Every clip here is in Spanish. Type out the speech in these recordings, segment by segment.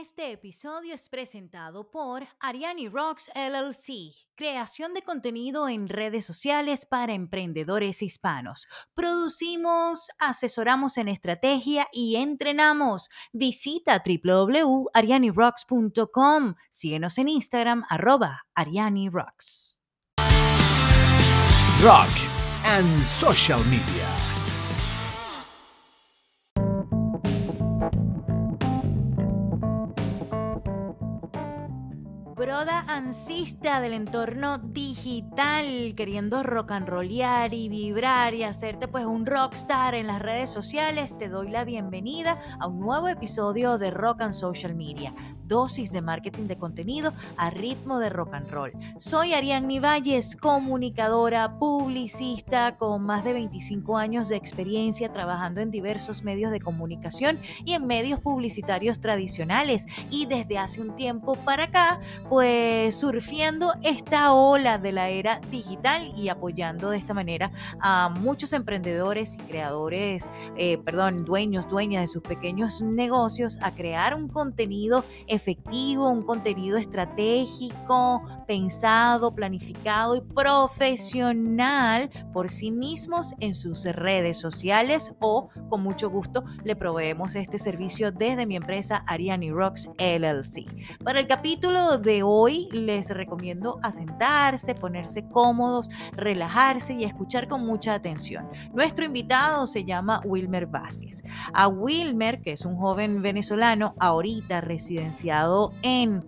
Este episodio es presentado por Ariani Rocks LLC, creación de contenido en redes sociales para emprendedores hispanos. Producimos, asesoramos en estrategia y entrenamos. Visita www.arianirocks.com. Síguenos en Instagram, arroba Ariani Rocks. Rock and Social Media. Broda ansista del entorno digital, queriendo rock and rollear y vibrar y hacerte pues un rockstar en las redes sociales, te doy la bienvenida a un nuevo episodio de Rock and Social Media, dosis de marketing de contenido a ritmo de rock and roll. Soy Ariadne Valles, comunicadora, publicista con más de 25 años de experiencia trabajando en diversos medios de comunicación y en medios publicitarios tradicionales y desde hace un tiempo para acá pues surfiendo esta ola de la era digital y apoyando de esta manera a muchos emprendedores y creadores, eh, perdón, dueños, dueñas de sus pequeños negocios a crear un contenido efectivo, un contenido estratégico, pensado, planificado y profesional por sí mismos en sus redes sociales o con mucho gusto le proveemos este servicio desde mi empresa Ariani Rocks LLC. Para el capítulo de hoy les recomiendo asentarse, ponerse cómodos, relajarse y escuchar con mucha atención. Nuestro invitado se llama Wilmer Vázquez. A Wilmer, que es un joven venezolano, ahorita residenciado en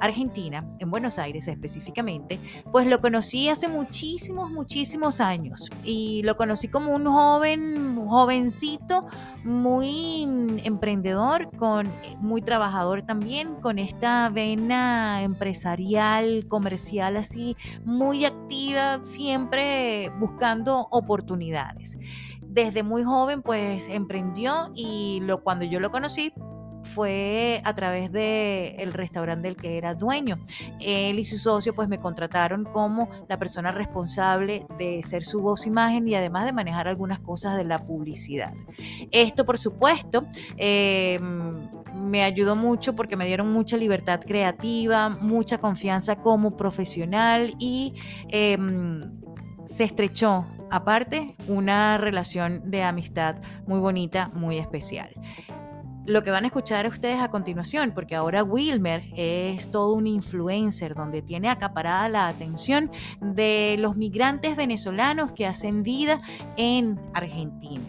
Argentina, en Buenos Aires específicamente, pues lo conocí hace muchísimos, muchísimos años y lo conocí como un joven, jovencito, muy emprendedor, con, muy trabajador también, con esta vena empresarial, comercial así, muy activa, siempre buscando oportunidades. Desde muy joven pues emprendió y lo, cuando yo lo conocí fue a través del el restaurante del que era dueño. Él y su socio pues me contrataron como la persona responsable de ser su voz imagen y además de manejar algunas cosas de la publicidad. Esto por supuesto em, me ayudó mucho porque me dieron mucha libertad creativa, mucha confianza como profesional y em, se estrechó aparte una relación de amistad muy bonita, muy especial lo que van a escuchar ustedes a continuación, porque ahora Wilmer es todo un influencer donde tiene acaparada la atención de los migrantes venezolanos que hacen vida en Argentina.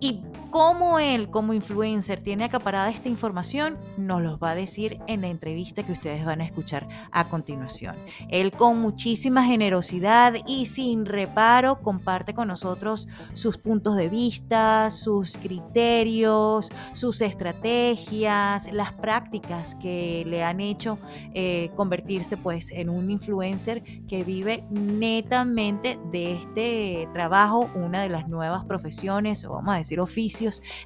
Y cómo él como influencer tiene acaparada esta información, nos los va a decir en la entrevista que ustedes van a escuchar a continuación. Él con muchísima generosidad y sin reparo comparte con nosotros sus puntos de vista, sus criterios, sus estrategias, las prácticas que le han hecho eh, convertirse pues en un influencer que vive netamente de este trabajo, una de las nuevas profesiones o vamos a decir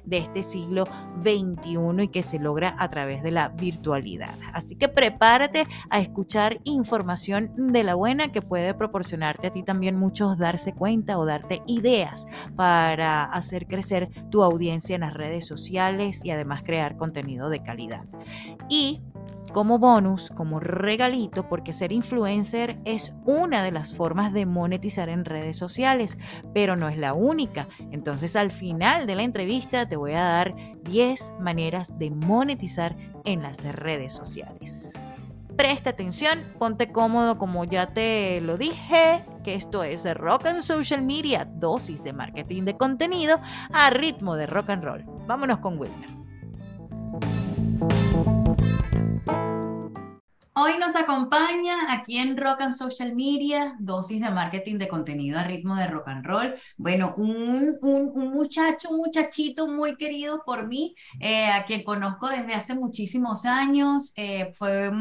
de este siglo XXI y que se logra a través de la virtualidad. Así que prepárate a escuchar información de la buena que puede proporcionarte a ti también muchos darse cuenta o darte ideas para hacer crecer tu audiencia en las redes sociales y además crear contenido de calidad. Y como bonus, como regalito, porque ser influencer es una de las formas de monetizar en redes sociales, pero no es la única. Entonces al final de la entrevista te voy a dar 10 maneras de monetizar en las redes sociales. Presta atención, ponte cómodo como ya te lo dije, que esto es Rock and Social Media, dosis de marketing de contenido a ritmo de rock and roll. Vámonos con Wilmer. Hoy nos acompaña aquí en Rock and Social Media, dosis de marketing de contenido a ritmo de rock and roll. Bueno, un, un, muchacho, un muchachito muy querido por mí, eh, a quien conozco desde hace muchísimos años. Eh, fue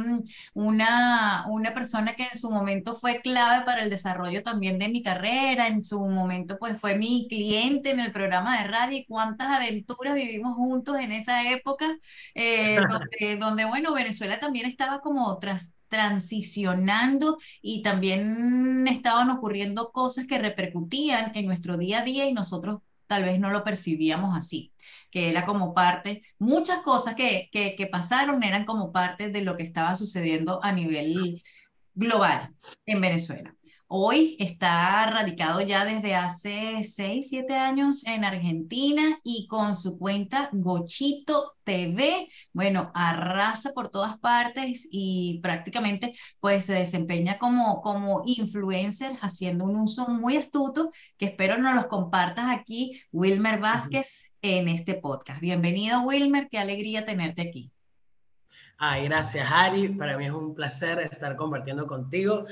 una, una persona que en su momento fue clave para el desarrollo también de mi carrera. En su momento, pues fue mi cliente en el programa de radio y cuántas aventuras vivimos juntos en esa época, eh, donde, donde, bueno, Venezuela también estaba como transicionando y también estaban ocurriendo cosas que repercutían en nuestro día a día y nosotros tal vez no lo percibíamos así, que era como parte, muchas cosas que, que, que pasaron eran como parte de lo que estaba sucediendo a nivel global en Venezuela. Hoy está radicado ya desde hace 6, 7 años en Argentina y con su cuenta Gochito TV, bueno, arrasa por todas partes y prácticamente pues se desempeña como, como influencer haciendo un uso muy astuto que espero nos los compartas aquí, Wilmer Vázquez, en este podcast. Bienvenido, Wilmer, qué alegría tenerte aquí. Ay, gracias, Ari. Para mí es un placer estar compartiendo contigo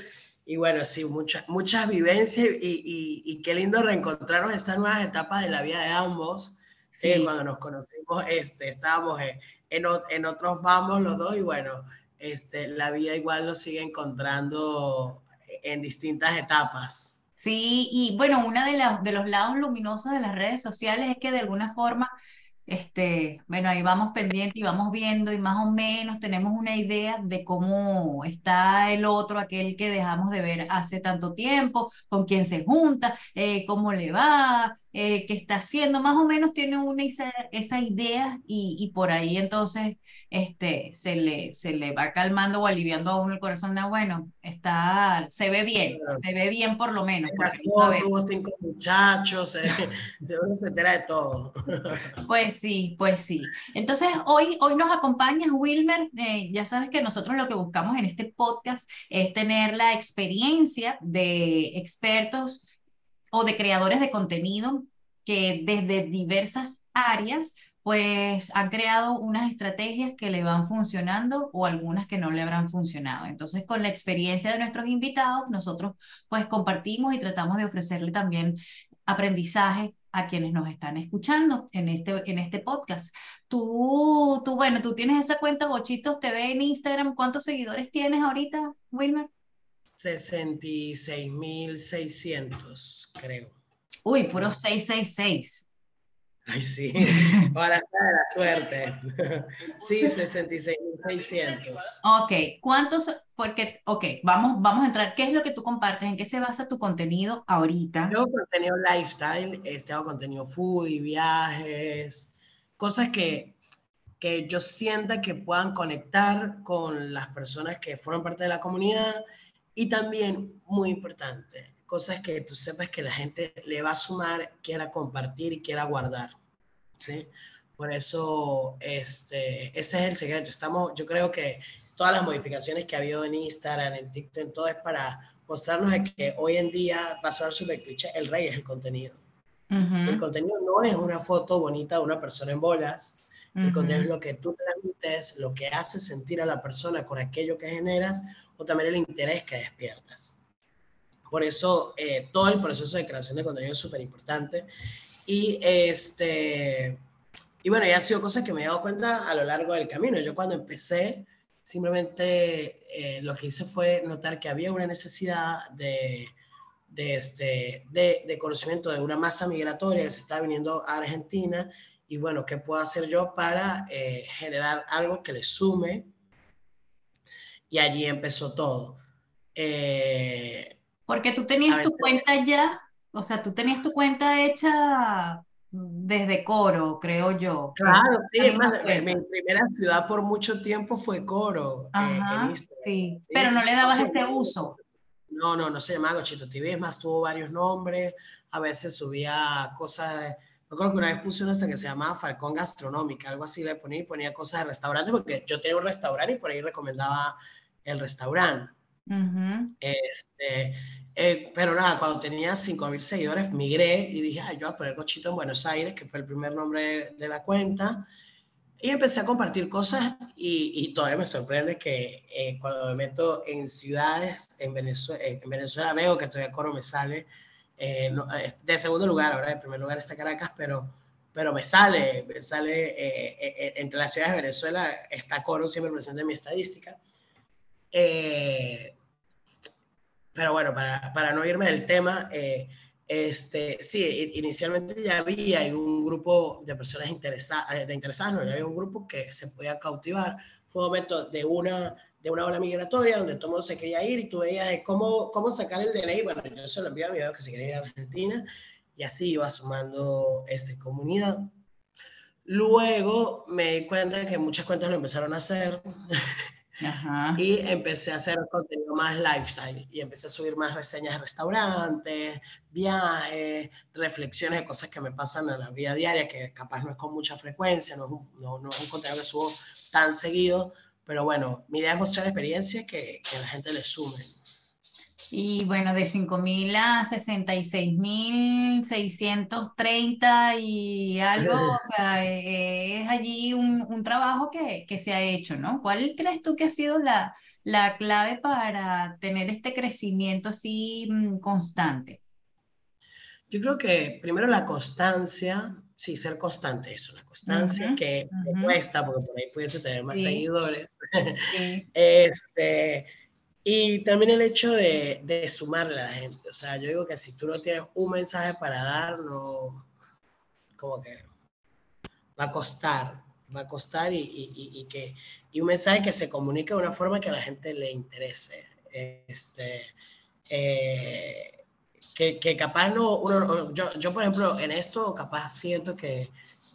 y bueno, sí, muchas muchas vivencias y, y, qué lindo reencontrarnos estas nuevas etapas de la vida de ambos. Eh, sí. cuando nos conocimos, este, estábamos en, en, otros vamos los dos y bueno, este, la vida igual nos sigue encontrando en distintas etapas. Sí, y bueno, uno de, de los lados luminosos de las redes sociales es que de alguna forma este, bueno, ahí vamos pendiente y vamos viendo y más o menos tenemos una idea de cómo está el otro, aquel que dejamos de ver hace tanto tiempo, con quién se junta, eh, cómo le va, eh, que está haciendo, más o menos tiene una esa, esa idea y, y, por ahí entonces este, se, le, se le va calmando o aliviando a uno el corazón. No, bueno, está, se ve bien, se ve bien por lo menos. tuvo cinco muchachos, eh, de uno se entera de todo. Pues sí, pues sí. Entonces hoy, hoy nos acompaña Wilmer, eh, ya sabes que nosotros lo que buscamos en este podcast es tener la experiencia de expertos o de creadores de contenido que desde diversas áreas pues han creado unas estrategias que le van funcionando o algunas que no le habrán funcionado. Entonces, con la experiencia de nuestros invitados, nosotros pues compartimos y tratamos de ofrecerle también aprendizaje a quienes nos están escuchando en este, en este podcast. Tú, tú, bueno, tú tienes esa cuenta Bochitos TV en Instagram. ¿Cuántos seguidores tienes ahorita, Wilmer? 66.600, creo. Uy, puro 666. Ay, sí. Para estar la suerte. Sí, 66.600. Ok, ¿cuántos? Porque, ok, vamos, vamos a entrar. ¿Qué es lo que tú compartes? ¿En qué se basa tu contenido ahorita? Yo contenido lifestyle, este, hago contenido food y viajes, cosas que, que yo sienta que puedan conectar con las personas que forman parte de la comunidad y también, muy importante, cosas que tú sepas que la gente le va a sumar, quiera compartir y quiera guardar. ¿sí? Por eso, este, ese es el secreto. Estamos, yo creo que todas las modificaciones que ha habido en Instagram, en TikTok, todo es para mostrarnos que hoy en día, va a sonar súper cliché, el rey es el contenido. El contenido no es una foto bonita de una persona en bolas, el contenido es lo que tú transmites, lo que hace sentir a la persona con aquello que generas o también el interés que despiertas. Por eso eh, todo el proceso de creación de contenido es súper importante. Y, este, y bueno, ya ha sido cosas que me he dado cuenta a lo largo del camino. Yo cuando empecé, simplemente eh, lo que hice fue notar que había una necesidad de, este, de, conocimiento de una masa migratoria que se estaba viniendo a Argentina y bueno, ¿qué puedo hacer yo para eh, generar algo que le sume? Y allí empezó todo. Eh, Porque tú tenías tu cuenta ya, o sea, tú tenías tu cuenta hecha desde Coro, creo yo. Claro, sí, es más, mi primera ciudad por mucho tiempo fue Coro. Eh, Ajá, sí. pero no le dabas ese uso. No, no, no se llamaba Gochito TV, es más, tuvo varios nombres, a veces subía cosas me acuerdo que una vez puse una hasta que se llamaba Falcón Gastronómica, algo así le ponía y ponía cosas de restaurante, porque yo tenía un restaurante y por ahí recomendaba el restaurante. este, eh, pero nada, cuando tenía 5.000 seguidores, migré y dije, Ay, yo voy a poner Cochito en Buenos Aires, que fue el primer nombre de la cuenta. Y empecé a compartir cosas y, y todavía me sorprende que eh, cuando me meto en ciudades en Venezuela, en Venezuela veo que todavía Coro me sale eh, de segundo lugar, ahora de primer lugar está Caracas, pero, pero me sale, me sale eh, eh, entre las ciudades de Venezuela, está Coro siempre presente en mi estadística. Pero bueno, para, para, no irme del tema, este, sí, inicialmente ya había un grupo de personas interesadas, de interesadas, no, ya había un grupo que se podía cautivar. Fue un momento de una de una ola migratoria donde todo mundo se quería ir y tú veías cómo, cómo sacar el DNI. Bueno, yo se lo envié a mi que se quería ir a Argentina y así iba sumando esta comunidad. Luego me di cuenta que muchas cuentas lo empezaron a hacer y empecé a hacer contenido más lifestyle y empecé a subir más reseñas de restaurantes, viajes, reflexiones de cosas que me pasan en la vida diaria, que capaz no es con mucha frecuencia, no es un, no, no es un contenido que subo tan seguido, pero bueno, mi idea es mostrar experiencias que, que a la gente le sumen. Y bueno, de 5.000 a 66.630 y algo, o sea, e, es allí un, un trabajo que, que, se ha hecho, ¿no? ¿Cuál crees tú que ha sido la, la clave para tener este crecimiento así mm, constante? Yo creo que primero la constancia, sí, ser constante, eso, la constancia que cuesta, porque por ahí pudiese tener más seguidores. Sí. este y también el hecho de, de, sumarle a la gente. O sea, yo digo que si tú no tienes un mensaje para dar, no, como que va a costar, va a costar y, y, y que, y un mensaje que se comunique de una forma que a la gente le interese. Este, eh, que, que, capaz no, uno, yo, yo, por ejemplo en esto capaz siento que,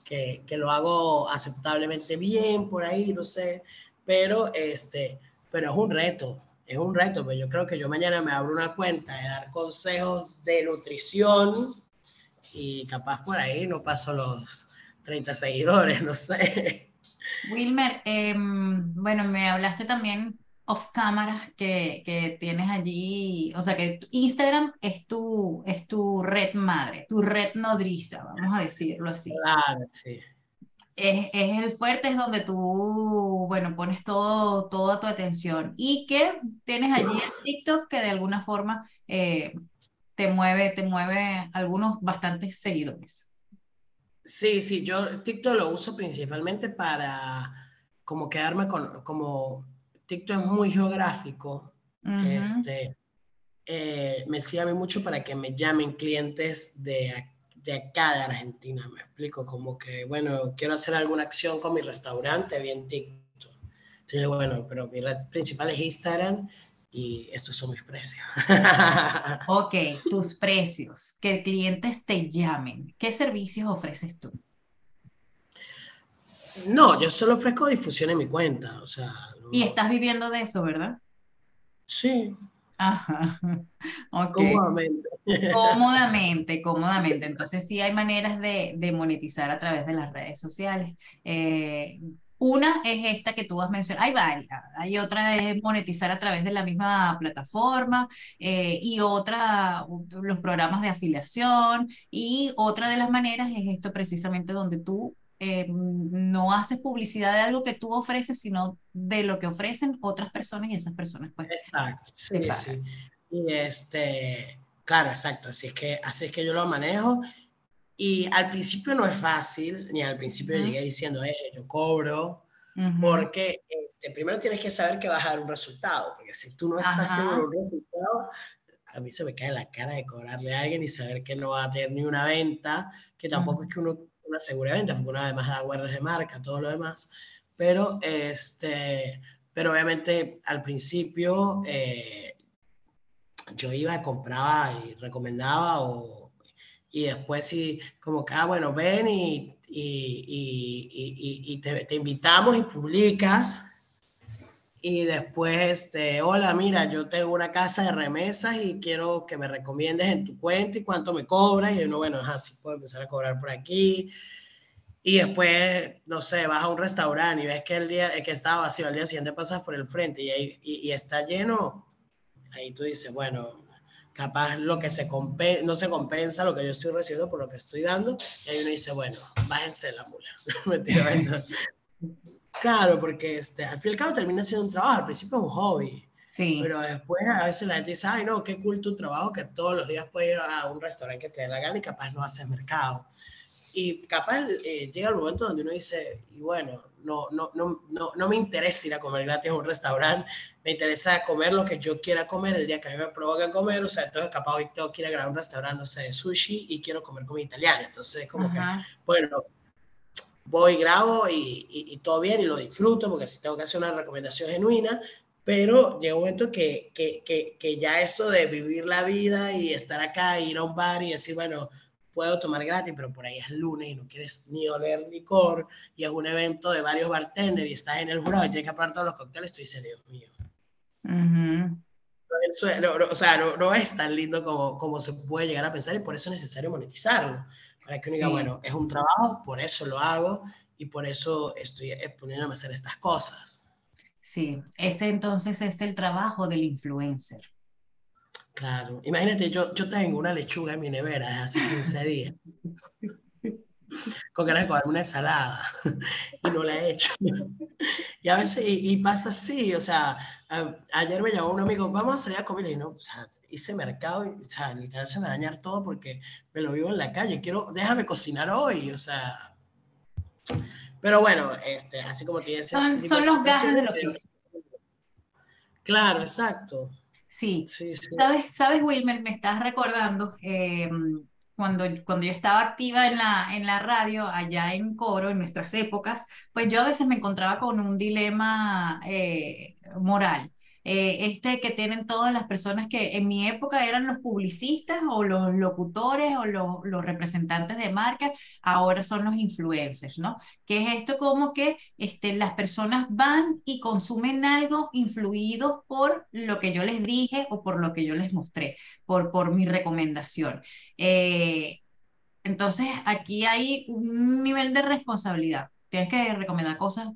que, que, lo hago aceptablemente bien por ahí, no sé, pero, este, pero es un reto, es un reto, pero yo creo que yo mañana me abro una cuenta de dar consejos de nutrición y capaz por ahí no paso los 30 seguidores, no sé. Wilmer, em, bueno, me hablaste también off cámara que, que, tienes allí, o sea que Instagram es tu, es tu red madre, tu red nodriza, vamos a decirlo así. Claro, sí es, es, el fuerte, es donde tú, bueno, pones todo, toda tu atención y que tienes allí el TikTok que de alguna forma eh, te mueve, te mueve algunos bastantes seguidores. Sí, sí, yo TikTok lo uso principalmente para como quedarme con, como TikTok es muy geográfico, este, eh, me sirve mucho para que me llamen clientes de aquí de acá de Argentina, me explico, como que, bueno, quiero hacer alguna acción con mi restaurante, bien TikTok. Entonces, bueno, pero mi red principal es Instagram y estos son mis precios. ok, tus precios, que clientes te llamen. ¿Qué servicios ofreces tú? No, yo solo ofrezco difusión en mi cuenta, o sea... Y estás viviendo de eso, ¿verdad? Sí, Ajá. Cómodamente. Cómodamente, cómodamente. Entonces sí hay maneras de, de monetizar a través de las redes sociales. Eh, una es esta que tú has mencionado, hay varias, hay otra es monetizar a través de la misma plataforma eh, y otra, los programas de afiliación y otra de las maneras es esto precisamente donde tú eh, no haces publicidad de algo que tú ofreces, sino de lo que ofrecen otras personas y esas personas pues. Exacto, sí, sí. Y este, claro, exacto, así es que así es que yo lo manejo. Y al principio no es fácil, ni al principio llegué diciendo, eh, yo cobro, porque este, primero tienes que saber que vas a dar un resultado, porque si tú no estás seguro de un resultado, a mí se me cae la cara de cobrarle a alguien y saber que no va a tener ni una venta, que tampoco es que uno una seguridad de venta, porque uno además da URLs de marca, todo lo demás, pero, este, pero obviamente al principio eh, yo iba, compraba y recomendaba o, y después sí, como que, ah, bueno, ven y, y, y, y te, te, invitamos y publicas. Y después, este, hola, mira, yo tengo una casa de remesas y quiero que me recomiendes en tu cuenta y cuánto me cobras. Y uno, bueno, así puedo empezar a cobrar por aquí. Y después, no sé, vas a un restaurante y ves que el día que estaba vacío, al día siguiente pasas por el frente y, ahí, y, está lleno. Ahí tú dices, bueno, capaz lo que se no se compensa lo que yo estoy recibiendo por lo que estoy dando. Y ahí uno dice, bueno, bájense la mula. Claro, porque este, al fin y al cabo termina siendo un trabajo, al principio es un hobby. Sí. Pero después a veces la gente dice, ay, no, qué cool tu trabajo, que todos los días puedes ir a un restaurante que te dé la gana y capaz no haces mercado. Y capaz eh, llega el momento donde uno dice, y bueno, no, no, no, no, no me interesa ir a comer gratis a un restaurante, me interesa comer lo que yo quiera comer el día que a mí me provoca comer, o sea, entonces capaz hoy tengo que ir a grabar un restaurante, no sé, de sushi y quiero comer comida italiana. Entonces, como que, bueno, voy, grabo y, y, todo bien y lo disfruto porque si tengo que hacer una recomendación genuina, pero llega un momento que, que, que, que, ya eso de vivir la vida y estar acá, ir a un bar y decir, bueno, puedo tomar gratis, pero por ahí es lunes y no quieres ni oler licor y es un evento de varios bartenders y estás en el jurado y tienes que probar todos los cócteles, tú dices, Dios mío. O sea, no, es tan lindo como, como se puede llegar a pensar y por eso es necesario monetizarlo. Para que uno diga, bueno, es un trabajo, por eso lo hago y por eso estoy poniéndome a hacer estas cosas. Sí, ese entonces es el trabajo del influencer. Claro, imagínate, yo, yo tengo una lechuga en mi nevera desde hace 15 días. Con ganas de comer una ensalada y no la he hecho. Y a veces, y, pasa así, o sea, ayer me llamó un amigo, vamos a salir a comer y no, o sea, hice mercado y, o sea, literal se me va a dañar todo porque me lo vivo en la calle, quiero, déjame cocinar hoy, o sea. Pero bueno, este, así como tienes... Son, son los gajes de los Claro, exacto. Sí. ¿Sabes, ¿Sabes, Wilmer? Me estás recordando eh, cuando, cuando yo estaba activa en la, en la radio, allá en Coro, en nuestras épocas, pues yo a veces me encontraba con un dilema eh, moral. Eh, este que tienen todas las personas que en mi época eran los publicistas o los locutores o los, los representantes de marca, ahora son los influencers, ¿no? Que es esto como que este, las personas van y consumen algo influidos por lo que yo les dije o por lo que yo les mostré, por, por mi recomendación. Eh, entonces, aquí hay un nivel de responsabilidad. Tienes que recomendar cosas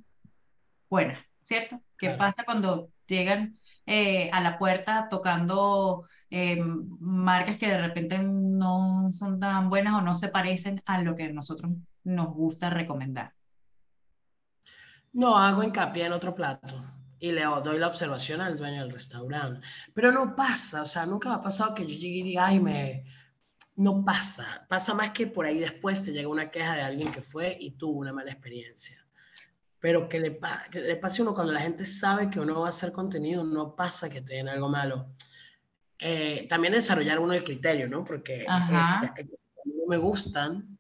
buenas, ¿cierto? ¿Qué pasa cuando llegan eh, a la puerta tocando eh, marcas que de repente no son tan buenas o no se parecen a lo que a nosotros nos gusta recomendar. No, hago hincapié en otro plato y le doy la observación al dueño del restaurante. Pero no pasa, o sea, nunca ha pasado que yo llegue y diga, ay, me... No pasa. Pasa más que por ahí después te llega una queja de alguien que fue y tuvo una mala experiencia pero que le, que le pase uno cuando la gente sabe que uno va a hacer contenido, no pasa que te den algo malo. Eh, también desarrollar uno el criterio, ¿no? Porque este, a mí no me gustan,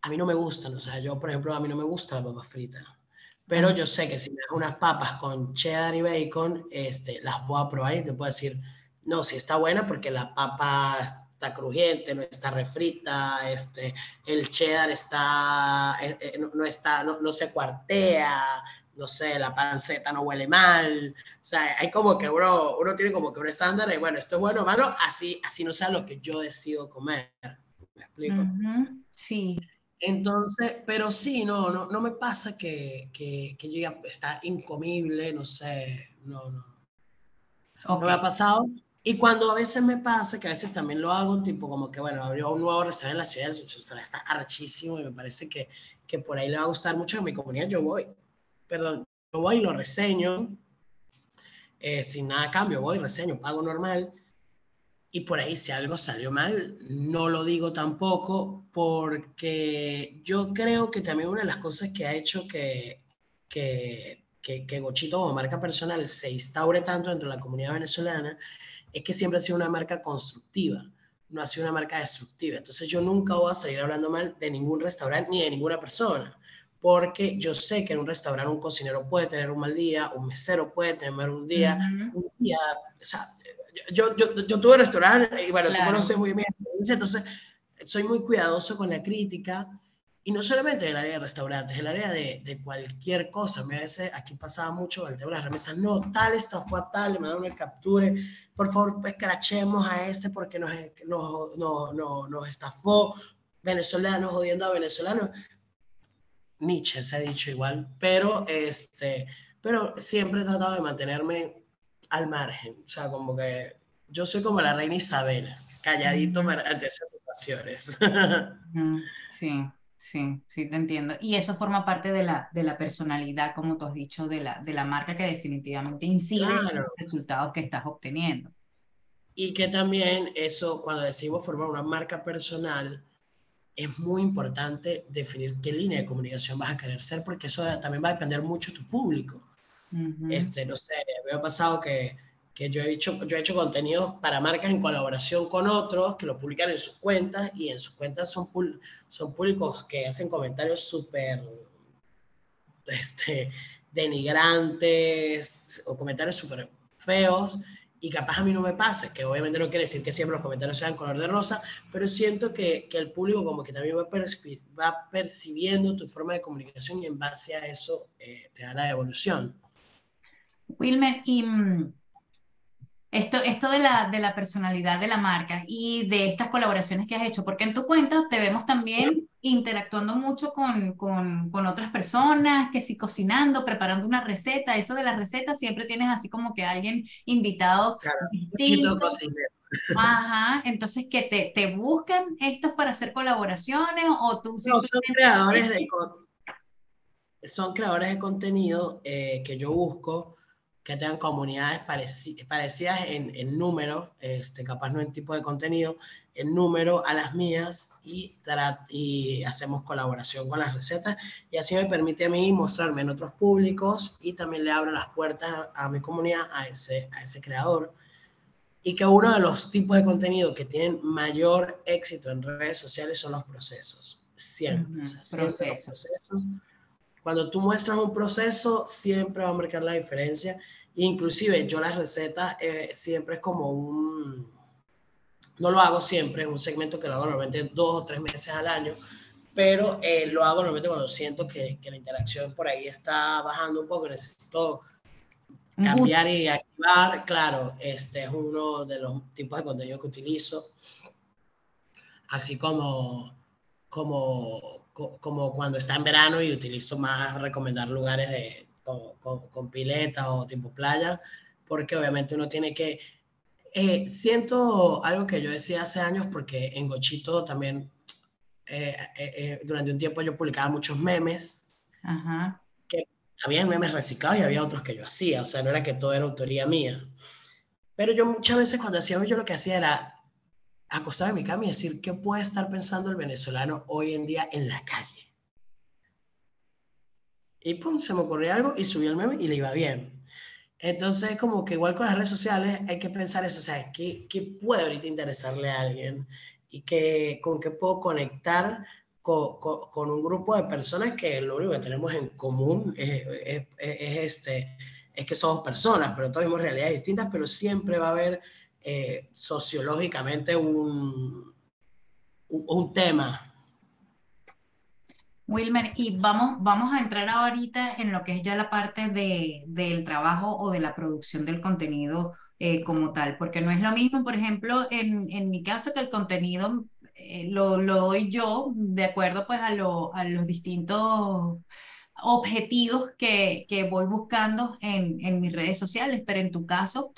a mí no me gustan, o sea, yo, por ejemplo, a mí no me gusta la papa frita, pero yo sé que si me dan unas papas con cheddar y bacon, este, las voy a probar y te puedo decir, no, si está buena porque la papa está crujiente, no está refrita, este, el cheddar está, eh, eh, no, está, no, se cuartea, no sé, la panceta no huele mal, o sea, hay como que uno, uno tiene como que un estándar y bueno, esto es bueno o malo, así, así no sea lo que yo decido comer, ¿me explico? Sí. Entonces, pero sí, no, no, no me pasa que, que, que yo está incomible, no sé, no, no. No me ha pasado, y cuando a veces me pasa, que a veces también lo hago, tipo como que, bueno, abrió un nuevo restaurante en la ciudad, el restaurante está archísimo y me parece que, que por ahí le va a gustar mucho a mi comunidad, yo voy, perdón, yo voy y lo reseño, eh, sin nada a cambio, voy, reseño, pago normal, y por ahí si algo salió mal, no lo digo tampoco, porque yo creo que también una de las cosas que ha hecho que, que, que, que Gochito como marca personal se instaure tanto dentro de la comunidad venezolana, es que siempre ha sido una marca constructiva, no ha sido una marca destructiva. Entonces yo nunca voy a salir hablando mal de ningún restaurante ni de ninguna persona, porque yo sé que en un restaurante un cocinero puede tener un mal día, un mesero puede tener un día, un día, o sea, yo, yo, yo tuve restaurante y bueno, tú conoces muy bien entonces soy muy cuidadoso con la crítica y no solamente del área de restaurantes, el área de, de cualquier cosa. A veces aquí pasaba mucho el tema de las remesas, no, tal esta fue a tal, me da una captura, por favor, escrachemos a este porque nos, nos, nos, nos estafó, venezolanos jodiendo a venezolanos. Nietzsche se ha dicho igual, pero, este, pero siempre he tratado de mantenerme al margen, o sea, como que yo soy como la reina Isabel, calladito ante esas situaciones. Sí. Sí, sí, te entiendo. Y eso forma parte de la, de la personalidad, como tú has dicho, de la, de la marca que definitivamente incide en los resultados que estás obteniendo. Y que también eso, cuando decimos formar una marca personal, es muy importante definir qué línea de comunicación vas a querer ser, porque eso también va a depender mucho de tu público. este, no sé, me ha pasado que que yo he hecho, yo he hecho contenidos para marcas en colaboración con otros que lo publican en sus cuentas y en sus cuentas son, son públicos que hacen comentarios súper este, denigrantes o comentarios súper feos y capaz a mí no me pasa, que obviamente no quiere decir que siempre los comentarios sean color de rosa, pero siento que, que el público como que también va, va, percibiendo tu forma de comunicación y en base a eso eh, te da la evolución. Wilmer, y mm, esto, esto de, la, de la personalidad de la marca y de estas colaboraciones que has hecho, porque en tu cuenta te vemos también interactuando mucho con, con, con, otras personas, que si cocinando, preparando una receta, eso de las recetas siempre tienes así como que alguien invitado. Claro. Ajá, entonces que te, te buscan estos para hacer colaboraciones o tú no, son creadores de son creadores de contenido eh, que yo busco que tengan comunidades parecidas en, en, número, este, capaz no en tipo de contenido, en número a las mías y, y hacemos colaboración con las recetas y así me permite a mí mostrarme en otros públicos y también le abro las puertas a, mi comunidad, a ese, a ese creador. Y que uno de los tipos de contenido que tienen mayor éxito en redes sociales son los procesos. Siempre. procesos. Cuando tú muestras un proceso, siempre va a marcar la diferencia Inclusive yo las recetas eh, siempre es como un, no lo hago siempre, es un segmento que lo hago normalmente dos o tres meses al año, pero eh, lo hago normalmente cuando siento que, que, la interacción por ahí está bajando un poco, necesito cambiar y activar, claro, este es uno de los tipos de contenido que utilizo, así como, como, como cuando está en verano y utilizo más recomendar lugares de, con, pileta o tipo playa, porque obviamente uno tiene que... Eh, siento algo que yo decía hace años, porque en Gochito también, eh, eh, durante un tiempo yo publicaba muchos memes, Ajá. que había memes reciclados y había otros que yo hacía, o sea, no era que todo era autoría mía. Pero yo muchas veces cuando hacía yo lo que hacía era acostarme en mi cama y decir, ¿qué puede estar pensando el venezolano hoy en día en la calle? Y pum, se me ocurrió algo y subí el meme y le iba bien. Entonces, como que igual con las redes sociales hay que pensar eso, o sea, ¿qué, qué puede ahorita interesarle a alguien? Y que, con qué puedo conectar con, con, un grupo de personas que lo único que tenemos en común es, es, este, es que somos personas, pero todos tenemos realidades distintas, pero siempre va a haber eh, sociológicamente un, un, un tema Wilmer, y vamos, vamos a entrar ahorita en lo que es ya la parte de, del trabajo o de la producción del contenido eh, como tal, porque no es lo mismo, por ejemplo, en, en mi caso, que el contenido eh, lo, lo, doy yo de acuerdo pues a, lo, a los distintos objetivos que, que voy buscando en, en, mis redes sociales, pero en tu caso,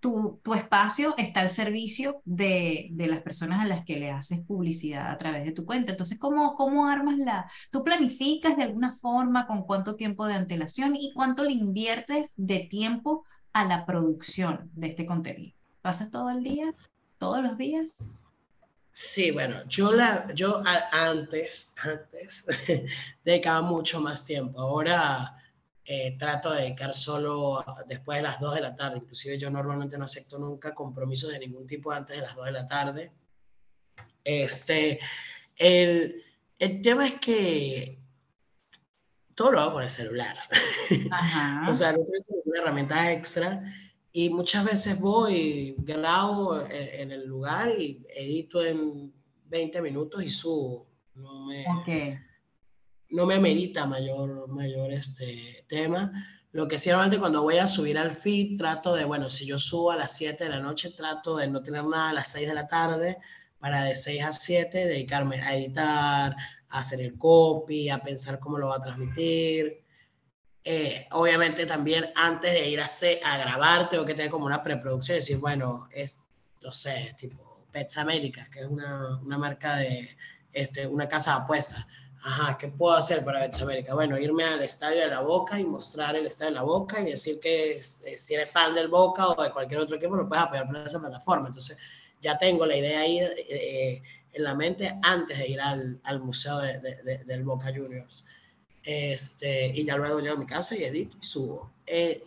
tu, tu espacio está al servicio de, de, las personas a las que le haces publicidad a través de tu cuenta. Entonces, ¿cómo, ¿cómo armas la... ¿Tú planificas de alguna forma con cuánto tiempo de antelación y cuánto le inviertes de tiempo a la producción de este contenido? ¿Pasas todo el día? ¿Todos los días? Sí, bueno, yo, la, yo antes, antes dedicaba mucho más tiempo. Ahora eh, trato de dedicar solo después de las 2 de la tarde. Inclusive yo normalmente no acepto nunca compromisos de ningún tipo antes de las 2 de la tarde. Este, el, el tema es que todo lo hago con el celular. o sea, no tengo una herramienta extra y muchas veces voy, grabo en, el lugar y edito en 20 minutos y subo. No me, no me amerita mayor, mayor este tema. Lo que sí, normalmente cuando voy a subir al feed, trato de, bueno, si yo subo a las 7 de la noche, trato de no tener nada a las 6 de la tarde para de 6 a 7 dedicarme a editar, a hacer el copy, a pensar cómo lo va a transmitir. Eh, obviamente también antes de ir a, a grabar tengo que tener como una preproducción y decir, bueno, es, no sé, tipo Pets America, que es una, una marca de este, una casa de apuestas. Ajá, ¿qué puedo hacer para Pets America? Bueno, irme al estadio de la Boca y mostrar el estadio de la Boca y decir que si eres fan del Boca o de cualquier otro equipo lo puedes apoyar por esa plataforma. Entonces, ya tengo la idea ahí eh, en la mente antes de ir al, al museo de, de, del Boca Juniors. Este, y ya luego llego a mi casa y edito y subo. Eh,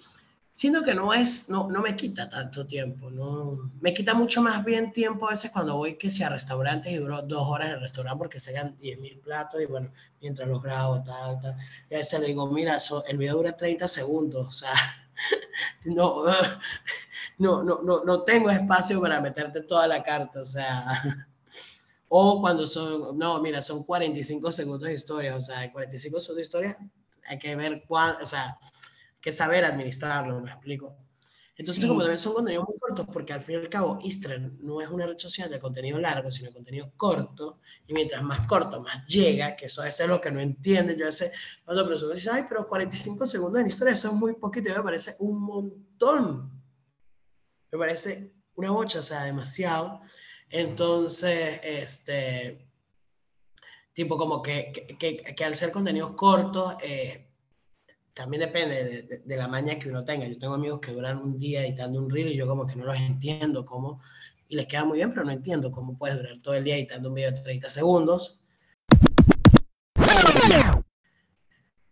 siento que no es, no, no me quita tanto tiempo, no, me quita mucho más bien tiempo a veces cuando voy que sea a restaurantes y duro dos horas en el restaurante porque se ganan 10 mil platos y bueno, mientras los grabo, tal, tal, y a veces le digo, mira, el video dura 30 segundos, o sea, no, no, no, no, no tengo espacio para meterte toda la carta, o sea, o cuando son, no, mira, son 45 segundos de historia, o sea, 45 segundos de historia, hay que ver cuál, o sea, que saber administrarlo, me explico. Entonces, como también son contenidos muy cortos, porque al fin y al cabo Instagram no es una red social de contenido largo, sino de contenido corto, y mientras más corto, más llega, que eso, es lo que no entiende. Yo ese, cuando personas dicen, ay, pero 45 segundos en historia, eso es muy poquito, y me parece un montón. Me parece una bocha, o sea, demasiado. Entonces, este, tipo como que, que, que, al ser contenidos cortos, eh, también depende de, la maña que uno tenga. Yo tengo amigos que duran un día editando un reel y yo como que no los entiendo cómo, y les queda muy bien, pero no entiendo cómo puedes durar todo el día editando un video de 30 segundos.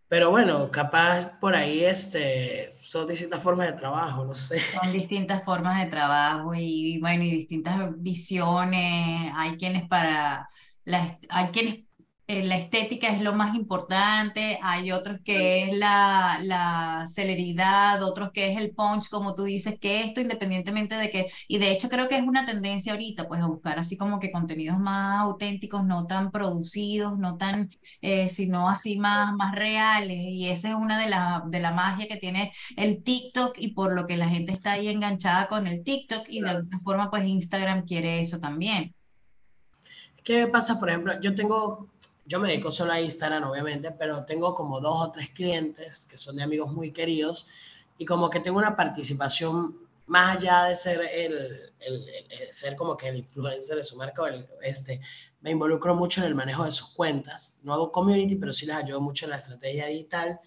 Pero bueno, capaz por ahí este, son distintas formas de trabajo, no sé. Son distintas formas de trabajo y, bueno, y distintas visiones. Hay quienes para, las, hay quienes eh, la estética es lo más importante, hay otros que es la, la, celeridad, otros que es el punch, como tú dices, que esto independientemente de que, y de hecho creo que es una tendencia ahorita, pues a buscar así como que contenidos más auténticos, no tan producidos, no tan, eh, sino así más, más reales, y esa es una de la, de la magia que tiene el TikTok y por lo que la gente está ahí enganchada con el TikTok y de alguna forma pues Instagram quiere eso también. ¿Qué pasa, por ejemplo? Yo tengo yo me dedico solo a Instagram, obviamente, pero tengo como dos o tres clientes que son de amigos muy queridos y como que tengo una participación más allá de ser el, el, ser como que el influencer de su marca, el, este, me involucro mucho en el manejo de sus cuentas. No hago community, pero sí les ayudo mucho en la estrategia digital.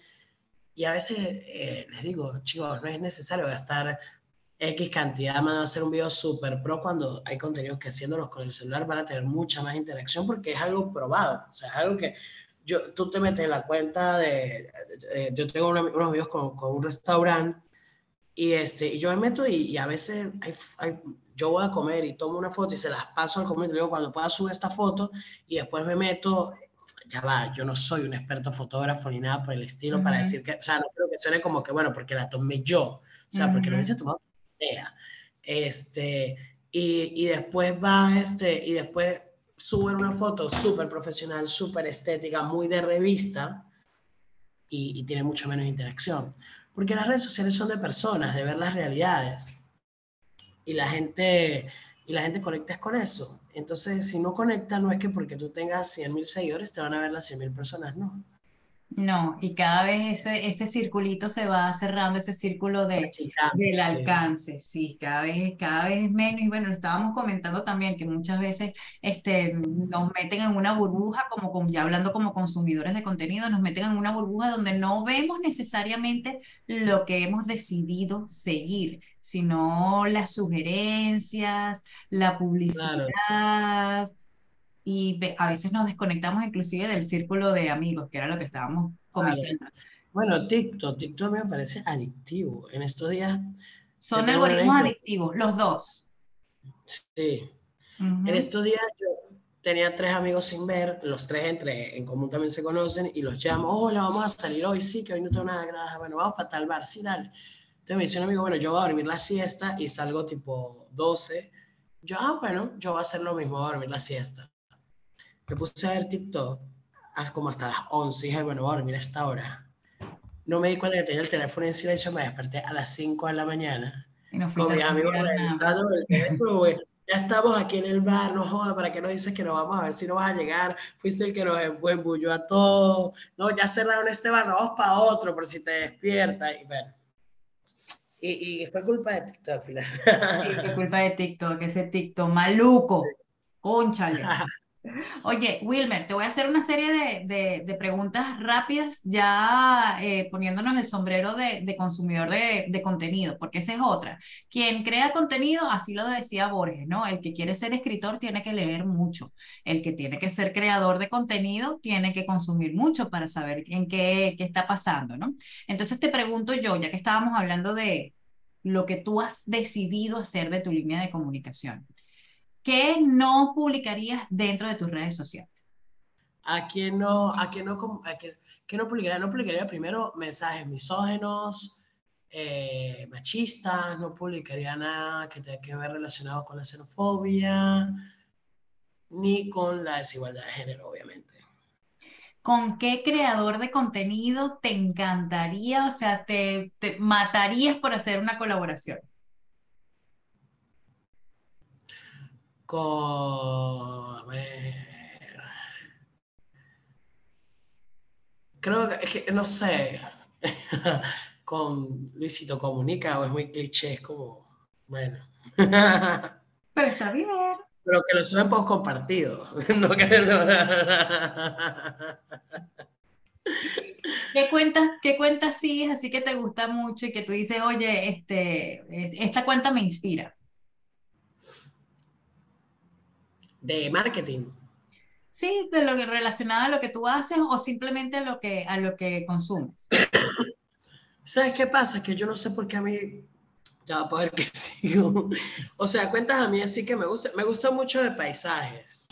Y a veces eh, les digo, chicos, no es necesario gastar X cantidad más de hacer un video súper pro cuando hay contenidos que haciéndolos con el celular van a tener mucha más interacción porque es algo probado. O sea, es algo que yo, tú te metes en la cuenta de, yo tengo unos videos con, con, un restaurante y, este, y yo me meto y, a veces hay, yo voy a comer y tomo una foto y se las paso al comentario, digo, cuando pueda subir esta foto y después me meto, ya va, yo no soy un experto fotógrafo ni nada por el estilo para decir que, o sea, no creo que suene como que, bueno, porque la tomé yo, o sea, porque lo hice tomado este, y, y, después va, este, y después suben una foto súper profesional, súper estética, muy de revista, y, y, tiene mucho menos interacción. Porque las redes sociales son de personas, de ver las realidades. Y la gente, y la gente conecta con eso. Entonces, si no conecta, no es que porque tú tengas 100.000 seguidores te van a ver las 100.000 personas, no. No, y cada vez ese, ese circulito se va cerrando, ese círculo de, del alcance, sí, cada vez, cada vez menos. Y bueno, estábamos comentando también que muchas veces este, nos meten en una burbuja, como, ya hablando como consumidores de contenido, nos meten en una burbuja donde no vemos necesariamente lo que hemos decidido seguir, sino las sugerencias, la publicidad y a veces nos desconectamos inclusive del círculo de amigos, que era lo que estábamos comentando. Bueno, TikTok, TikTok me parece adictivo. En estos días... Son algoritmos adictivos, los dos. Sí. En estos días yo tenía tres amigos sin ver, los tres entre en común también se conocen y los llamo, hola, vamos a salir hoy, sí, que hoy no tengo nada grave, bueno, vamos para tal bar, sí, dale. Entonces me dice un amigo, bueno, yo voy a dormir la siesta y salgo tipo 12. Yo, ah, bueno, yo voy a hacer lo mismo, voy a dormir la siesta me puse a ver TikTok como hasta las 11 y dije, bueno, voy a dormir a esta hora. No me di cuenta que tenía el teléfono en silencio, me desperté a las 5 de la mañana. Y no con mis amigos el teléfono, Ya estamos aquí en el bar, no joda, ¿para qué nos dices que no vamos a ver si no vas a llegar? Fuiste el que nos embulló a todos. No, ya cerraron este bar, no, vamos para otro, por si te despiertas. Y bueno. Y, y, fue culpa de TikTok al final. Sí, fue culpa de TikTok, ese TikTok maluco. Conchale. Oye, Wilmer, te voy a hacer una serie de, de, preguntas rápidas, ya eh, poniéndonos el sombrero de, de consumidor de, contenido, porque esa es otra. Quien crea contenido, así lo decía Borges, ¿no? El que quiere ser escritor tiene que leer mucho. El que tiene que ser creador de contenido tiene que consumir mucho para saber en qué, qué está pasando, ¿no? Entonces te pregunto yo, ya que estábamos hablando de lo que tú has decidido hacer de tu línea de comunicación. ¿Qué no publicarías dentro de tus redes sociales? ¿A quién no, a quién no, a quién, no publicaría? No publicaría primero mensajes misógenos, eh, machistas, no publicaría nada que tenga que ver relacionado con la xenofobia, ni con la desigualdad de género, obviamente. ¿Con qué creador de contenido te encantaría, o sea, te, te matarías por hacer una colaboración? Con, a ver, creo que, es que no sé, con Luisito Comunica o es muy cliché, es como, bueno. Pero está bien. Pero que lo suben por compartido. no que lo- ¿Qué cuentas, qué cuentas sigues así que te gusta mucho y que tú dices, oye, este, esta cuenta me inspira? De marketing. Sí, de lo que relacionado a lo que tú haces o simplemente a lo que, a lo que consumes. ¿Sabes qué pasa? Que yo no sé por qué a mí, ya va a poder que sigo. O sea, cuentas a mí así que me gusta, me gusta mucho de paisajes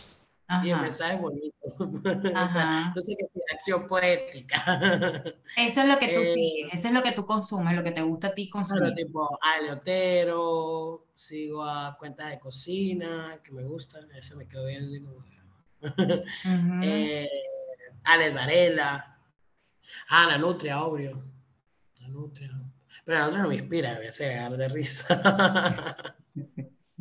y el Ajá, mensaje es bonito. O sea, ajá. no sé qué es acción poética. Eso es lo que tú Eh, sigues, eso es lo que tú consumes, lo que te gusta a ti consumir. tipo Ale Otero, sigo a cuentas de cocina que me gustan, eso me quedó bien. digo, eh, Alex Varela, ah, la Nutria, obvio. La Nutria. Pero la Nutria no me inspira, me hace cagar de risa.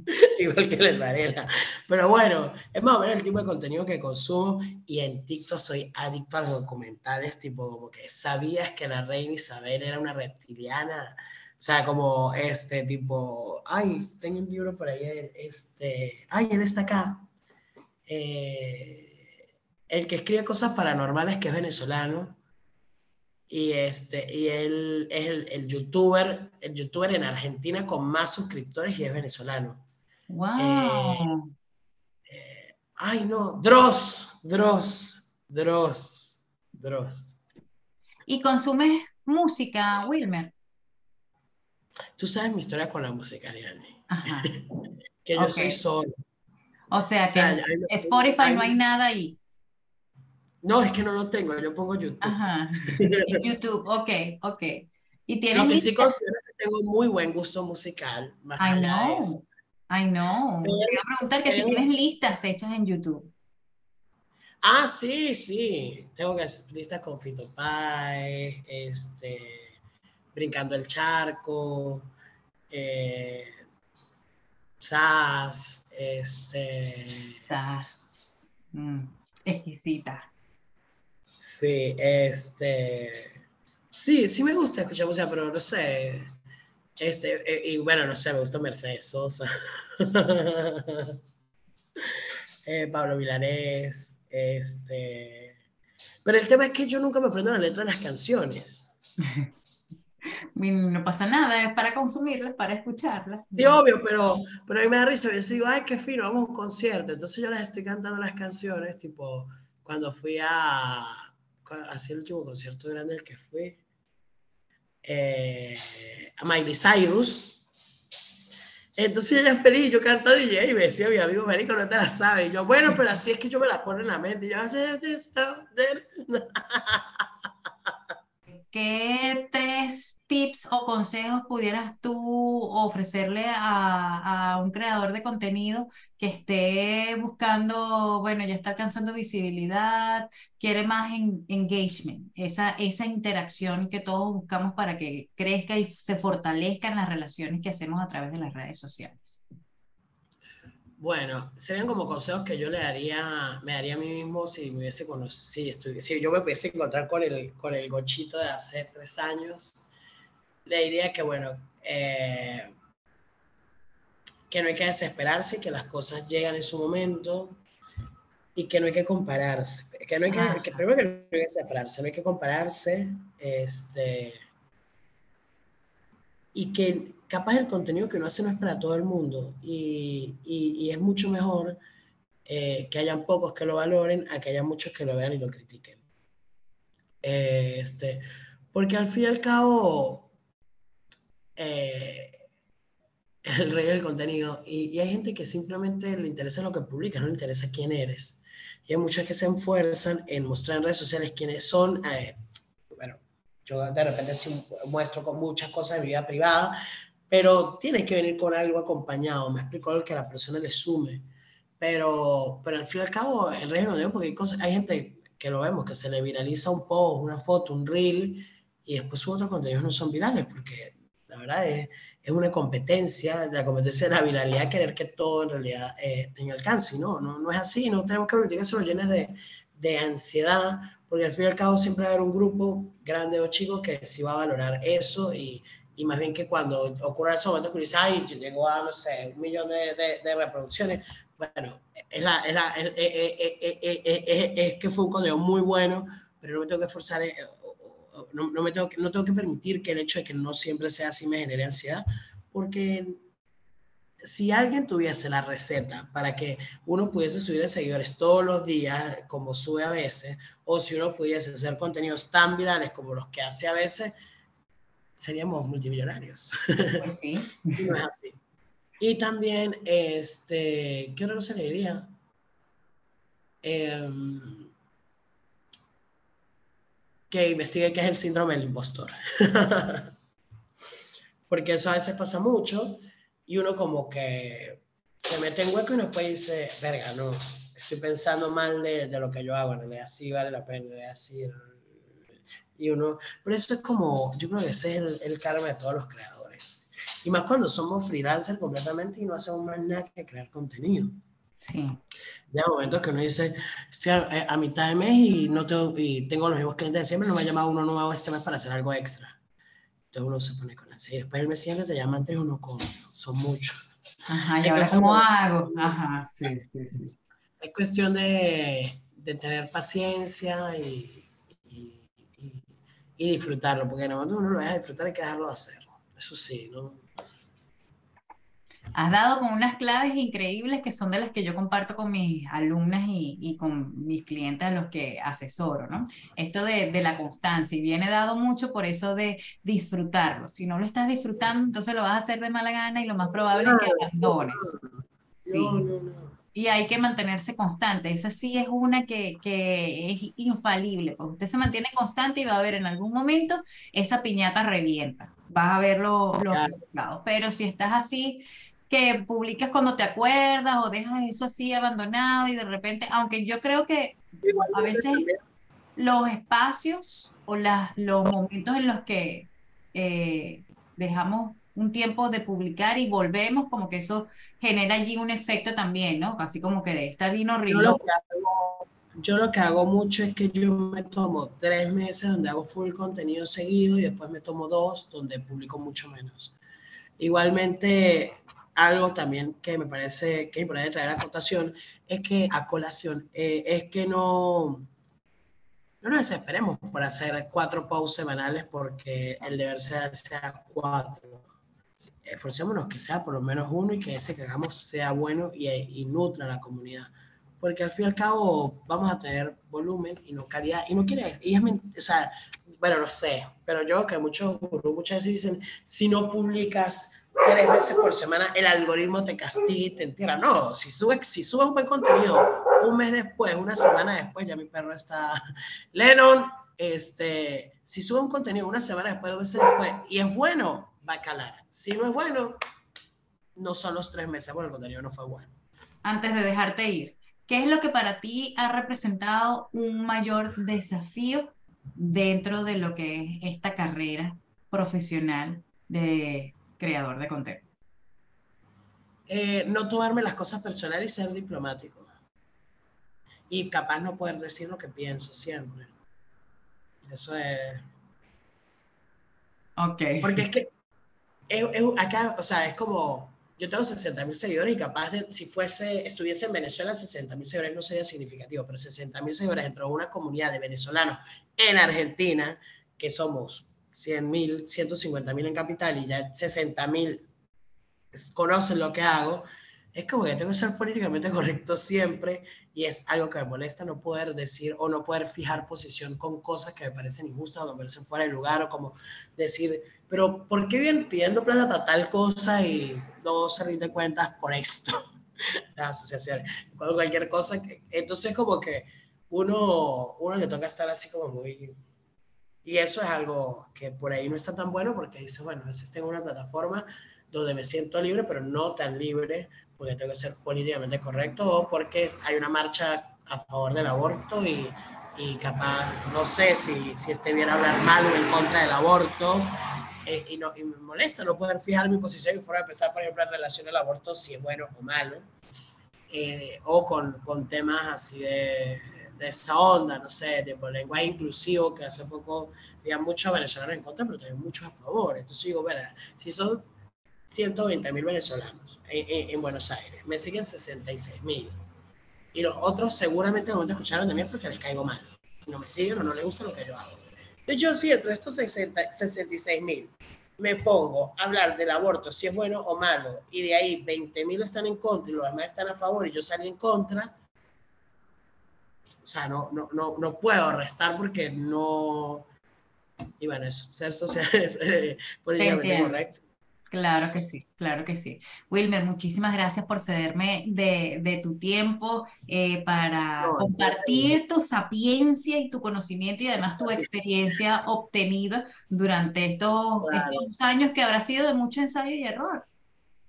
Igual que el Varela. Pero bueno, es más o menos el tipo de contenido que consumo y en TikTok soy adicto a los documentales, tipo como que sabías que la reina Isabel era una reptiliana. O sea, como este tipo, ay, tengo un libro por ahí, este, ay, él está acá. Eh, el que escribe cosas paranormales que es venezolano y este y él es el, el youtuber el youtuber en Argentina con más suscriptores y es venezolano Wow. Eh, ay no Dross Dross Dross Dross ¿Y consumes música, Wilmer? tú sabes mi historia con la música Ariane Ajá. que yo soy solo O sea O sea, que en Spotify no hay nada ahí. no es que no lo tengo yo pongo YouTube Ajá. YouTube, ok, ok. ¿Y tienes lo que sí considero que tengo muy buen gusto musical más I allá de eso. Know. Pero- Te iba a preguntar que si pero- tienes listas hechas en YouTube. Ah, sí, sí. Tengo que listas con Fito Páez, este, Brincando el Charco, eh, Sass, este, Sas. Mm, exquisita. sí, este, sí, sí me gusta escuchar música, pero no sé, este, eh, y bueno, no sé, me gusta Mercedes Sosa, eh, Pablo Milanés, este, pero el tema es que yo nunca me aprendo la letra de las canciones. No pasa nada, es para consumirlas, para escucharlas. Sí, obvio, pero, pero a mí me da risa. Yo digo, ay, qué fino, vamos a un concierto. Entonces yo les estoy cantando las canciones, tipo, cuando fui a, hacia el último concierto grande al que fui, eh, a Miley Cyrus. Entonces ella feliz, yo y ella y me decía, mi amigo Marico, no te la sabes. Y yo, bueno, pero así es que yo me la pongo en la mente. Y yo, ¿Qué tres tips o consejos pudieras tú ofrecerle a, a un creador de contenido que esté buscando, bueno, ya está alcanzando visibilidad, quiere más en- engagement, esa, esa interacción que todos buscamos para que crezca y se fortalezcan las relaciones que hacemos a través de las redes sociales? Bueno, serían como consejos que yo le daría, me daría a mí mismo si me hubiese conocido, si, si yo me pudiese encontrar con el, con el gochito de hace tres años, le diría que, bueno, eh, que no hay que desesperarse, que las cosas llegan en su momento y que no hay que compararse. Que no hay que, que primero que no hay que desesperarse, no hay que compararse, este, y que capaz el contenido que uno hace no es para todo el mundo y, y- y es mucho mejor eh, que hayan pocos que lo valoren a que haya muchos que lo vean y lo critiquen. Eh, este, porque al fin y al cabo, eh, el rey del contenido y, hay gente que simplemente le interesa lo que publicas, no le interesa quién eres. Y hay muchos que se esfuerzan en mostrar en redes sociales quiénes son. eh, bueno, yo de repente sí muestro con muchas cosas de vida privada, pero tiene que venir con algo acompañado, me explico algo que a la persona le sume. Pero, pero al fin y al cabo, el reino de Dios, porque hay, cosas, hay gente que lo vemos, que se le viraliza un post, una foto, un reel, y después sus otros contenidos no son virales, porque la verdad es, es una competencia, la competencia de la viralidad, querer que todo en realidad eh, tenga alcance, ¿no? ¿no? No es así, no tenemos que permitir que se nos llene de, de ansiedad, porque al fin y al cabo siempre va a haber un grupo grande o chico que sí va a valorar eso y, y más bien que cuando ocurra ese momento que dice, ay, llegó a, no sé, un millón de, de, reproducciones, bueno, es, la, es, la, es, es, que fue un contenido muy bueno, pero no me tengo que forzar, eh, no, no, me tengo que, no tengo que permitir que el hecho de que no siempre sea así me genere ansiedad, porque si alguien tuviese la receta para que uno pudiese subir a seguidores todos los días, como sube a veces, o si uno pudiese hacer contenidos tan virales como los que hace a veces, seríamos multimillonarios. Pues sí. y no es así. Y también, este, ¿qué otra cosa le diría? Em, que investigue qué es el síndrome del impostor. Porque eso a veces pasa mucho y uno como que se mete en hueco y después dice, verga, no, estoy pensando mal de, lo que yo hago, no así vale la pena, le así. Y uno, pero eso es como, yo creo que ese es el, el karma de todos los creadores. Y más cuando somos freelancers completamente y no hacemos más nada que crear contenido. Sí. Ya momentos que uno dice, estoy a, mitad de mes y, no tengo, y tengo los mismos clientes de siempre, no me ha llamado uno nuevo este mes para hacer algo extra. Entonces uno se pone con ansiedad. Después el mes siguiente te llaman tres, uno con, son muchos. Ajá, ¿y ahora cómo hago? Ajá, sí, sí, sí. Es cuestión de, de tener paciencia y, y, y, disfrutarlo, porque en el momento uno lo deja disfrutar hay que dejarlo hacer. Eso sí, ¿no? Has dado con unas claves increíbles que son de las que yo comparto con mis alumnas y, y con mis clientes a los que asesoro, ¿no? Esto de, de, la constancia y viene dado mucho por eso de disfrutarlo. Si no lo estás disfrutando, entonces lo vas a hacer de mala gana y lo más probable es que abandones. Sí. Y hay que mantenerse constante. Esa sí es una que, que es infalible. Porque usted se mantiene constante y va a ver en algún momento esa piñata revienta. Vas a ver los resultados. Pero si estás así que publicas cuando te acuerdas o dejas eso así abandonado y de repente, aunque yo creo que a veces los espacios o las, los momentos en los que eh, dejamos un tiempo de publicar y volvemos, como que eso genera allí un efecto también, ¿no? Casi como que de esta vino río. Yo lo que hago mucho es que yo me tomo tres meses donde hago full contenido seguido y después me tomo dos donde publico mucho menos. Igualmente, algo también que me parece que es importante traer a cotación es que a colación eh, es que no, no nos desesperemos por hacer cuatro posts semanales porque el deber sea, sea cuatro. Esforcémonos que sea por lo menos uno y que ese que hagamos sea bueno y, y nutra a la comunidad. Porque al fin y al cabo vamos a tener volumen y no calidad. Y no quiere, y es, o sea, bueno, lo sé, pero yo que muchos, muchas veces dicen, si no publicas tres veces por semana, el algoritmo te castiga y te entierra. No, si subes si sube un buen contenido un mes después, una semana después, ya mi perro está... Lennon, este, si sube un contenido una semana después, dos meses después, y es bueno, va a calar. Si no es bueno, no son los tres meses, bueno, el contenido no fue bueno. Antes de dejarte ir, ¿qué es lo que para ti ha representado un mayor desafío dentro de lo que es esta carrera profesional de creador de contenido? Eh, no tomarme las cosas personales y ser diplomático. Y capaz no poder decir lo que pienso siempre. Eso es... Ok. Porque es que es, acá, o sea, es como, yo tengo 60 mil seguidores y capaz de, si fuese, estuviese en Venezuela, 60 mil seguidores no sería significativo, pero 60 mil seguidores dentro de una comunidad de venezolanos en Argentina, que somos 100 mil, 150 mil en capital y ya 60 mil conocen lo que hago, es como que tengo que ser políticamente correcto siempre y es algo que me molesta no poder decir o no poder fijar posición con cosas que me parecen injustas o que me parecen fuera de lugar o como decir, pero ¿por qué bien pidiendo plata para tal cosa y no se rinde cuentas por esto? La asociación, cualquier cosa. Entonces como que uno, uno le toca estar así como muy Y eso es algo que por ahí no está tan bueno porque dices, bueno, a veces tengo una plataforma donde me siento libre, pero no tan libre porque tengo que ser políticamente correcto o porque hay una marcha a favor del aborto y, y capaz, no sé si, si esté bien hablar mal o en contra del aborto. Eh, y, no, y me molesta no poder fijar mi posición y fuera de pensar, por ejemplo, en relación al aborto, si es bueno o malo. Eh, o con, con, temas así de, de, esa onda, no sé, tipo lenguaje inclusivo, que hace poco había muchos venezolanos en contra, pero también muchos a favor. Entonces digo, verá, si son 120 mil venezolanos en, en, Buenos Aires, me siguen 66 mil. Y los otros seguramente no me escucharon también porque les caigo mal. No me siguen o no les gusta lo que yo hago. Entonces yo sí, entre estos 60, 66 mil, me pongo a hablar del aborto, si es bueno o malo, y de ahí 20 mil están en contra y los demás están a favor y yo salgo en contra, o sea, no, no, no, no puedo restar porque no... Y bueno, eso, ser social es eh, políticamente correcto. Claro que sí, claro que sí. Wilmer, muchísimas gracias por cederme de, de tu tiempo eh, para compartir tu sapiencia y tu conocimiento y además tu experiencia obtenida durante estos, estos años que habrá sido de mucho ensayo y error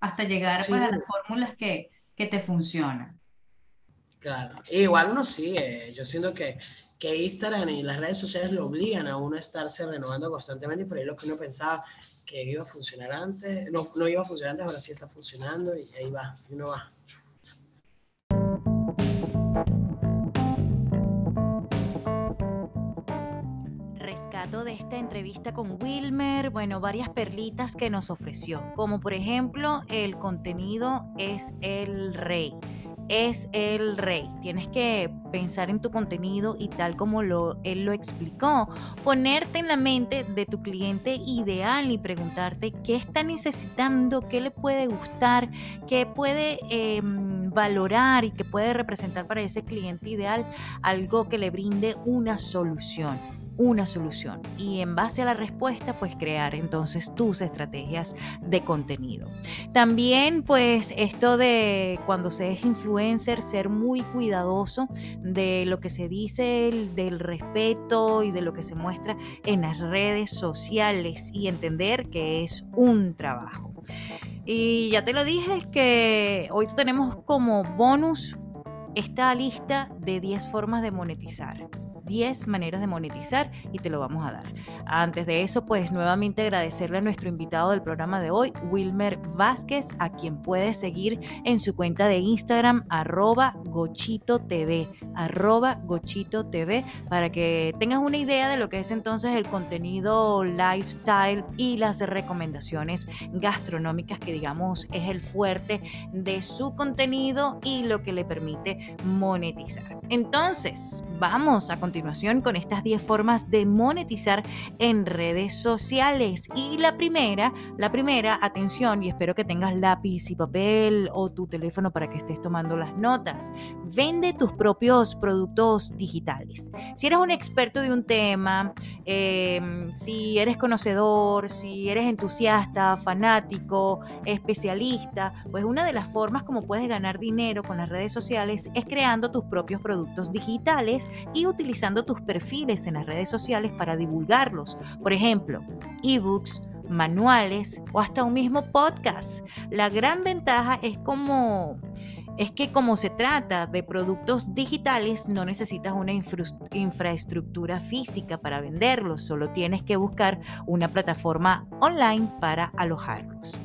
hasta llegar pues, a las fórmulas que, que te funcionan. Claro, igual uno sigue. Yo siento que, que Instagram y las redes sociales lo obligan a uno a estarse renovando constantemente y por ahí lo que uno pensaba que iba a funcionar antes, no, no iba a funcionar antes, ahora sí está funcionando y ahí va, y uno va. Rescato de esta entrevista con Wilmer, bueno, varias perlitas que nos ofreció, como por ejemplo, el contenido es el rey es el rey. Tienes que pensar en tu contenido y tal como lo, él lo explicó, ponerte en la mente de tu cliente ideal y preguntarte qué está necesitando, qué le puede gustar, qué puede em, valorar y qué puede representar para ese cliente ideal algo que le brinde una solución una solución y en base a la respuesta pues crear entonces tus estrategias de contenido. También pues esto de cuando se es influencer ser muy cuidadoso de lo que se dice, del respeto y de lo que se muestra en las redes sociales y entender que es un trabajo. Y ya te lo dije que hoy tenemos como bonus esta lista de 10 formas de monetizar. 10 maneras de monetizar y te lo vamos a dar. Antes de eso, pues nuevamente agradecerle a nuestro invitado del programa de hoy, Wilmer Vázquez, a quien puedes seguir en su cuenta de Instagram, arroba gochito TV, arroba gochito TV, para que tengas una idea de lo que es entonces el contenido lifestyle y las recomendaciones gastronómicas que digamos es el fuerte de su contenido y lo que le permite monetizar. Entonces, vamos a continuar continuación con estas 10 formas de monetizar en redes sociales. Y la primera, la primera, atención, y espero que tengas lápiz y papel o tu teléfono para que estés tomando las notas. Vende tus propios productos digitales. Si eres un experto de un tema, em, si eres conocedor, si eres entusiasta, fanático, especialista, pues una de las formas como puedes ganar dinero con las redes sociales es creando tus propios productos digitales y utilizando tus perfiles en las redes sociales para divulgarlos. Por ejemplo, ebooks, manuales o hasta un mismo podcast. La gran ventaja es como es que como se trata de productos digitales, no necesitas una infraestructura física para venderlos, solo tienes que buscar una plataforma online para alojarlos.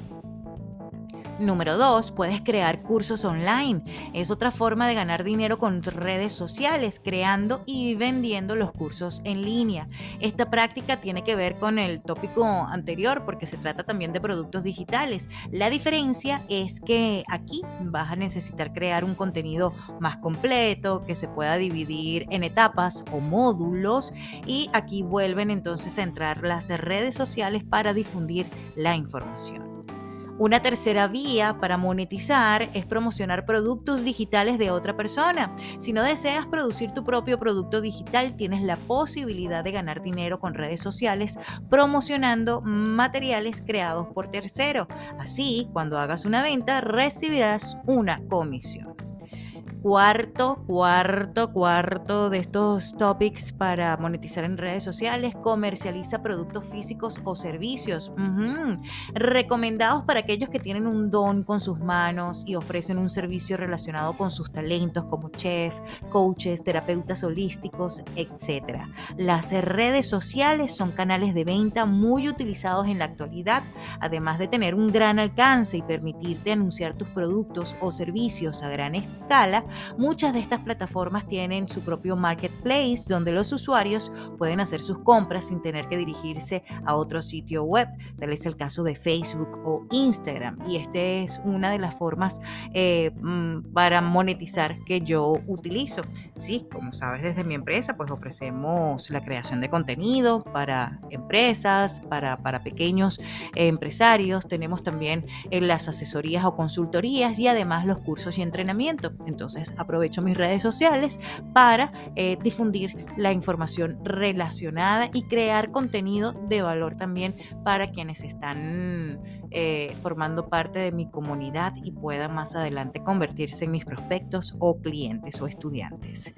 Número dos, puedes crear cursos online. Es otra forma de ganar dinero con redes sociales, creando y vendiendo los cursos en línea. Esta práctica tiene que ver con el tópico anterior porque se trata también de productos digitales. La diferencia es que aquí vas a necesitar crear un contenido más completo, que se pueda dividir en etapas o módulos y aquí vuelven entonces a entrar las redes sociales para difundir la información. Una tercera vía para monetizar es promocionar productos digitales de otra persona. Si no deseas producir tu propio producto digital, tienes la posibilidad de ganar dinero con redes sociales promocionando materiales creados por tercero. Así, cuando hagas una venta, recibirás una comisión. Cuarto, cuarto, cuarto de estos topics para monetizar en redes sociales, comercializa productos físicos o servicios. Recomendados para aquellos que tienen un don con sus manos y ofrecen un servicio relacionado con sus talentos como chef, coaches, terapeutas holísticos, etc. Las redes sociales son canales de venta muy utilizados en la actualidad, además de tener un gran alcance y permitirte anunciar tus productos o servicios a gran escala, muchas de estas plataformas tienen su propio marketplace donde los usuarios pueden hacer sus compras sin tener que dirigirse a otro sitio web. Tal es el caso de Facebook o Instagram. Y esta es una de las formas eh, mm, para monetizar que yo utilizo. Sí, como sabes, desde mi empresa, pues ofrecemos la creación de contenido para empresas, para, pequeños empresarios. Tenemos también eh, las asesorías o consultorías y además los cursos y entrenamiento. Entonces, aprovecho mis redes sociales para eh, difundir la información relacionada y crear contenido de valor también para quienes están eh, formando parte de mi comunidad y puedan más adelante convertirse en mis prospectos o clientes o estudiantes.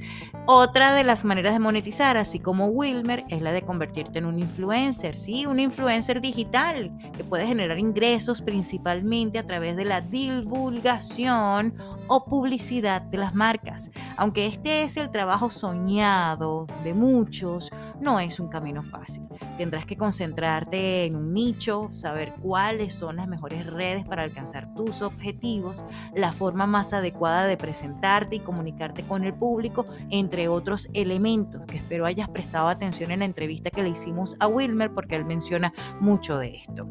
Otra de las maneras de monetizar, así como Wilmer, es la de convertirte en un influencer, ¿sí? Un influencer digital que puede generar ingresos principalmente a través de la divulgación o publicidad de las marcas. Aunque este es el trabajo soñado de muchos, no es un camino fácil. Tendrás que concentrarte en un nicho, saber cuáles son las mejores redes para alcanzar tus objetivos, la forma más adecuada de presentarte y comunicarte con el público, entre otros elementos que espero hayas prestado atención en la entrevista que le hicimos a Wilmer porque él menciona mucho de esto.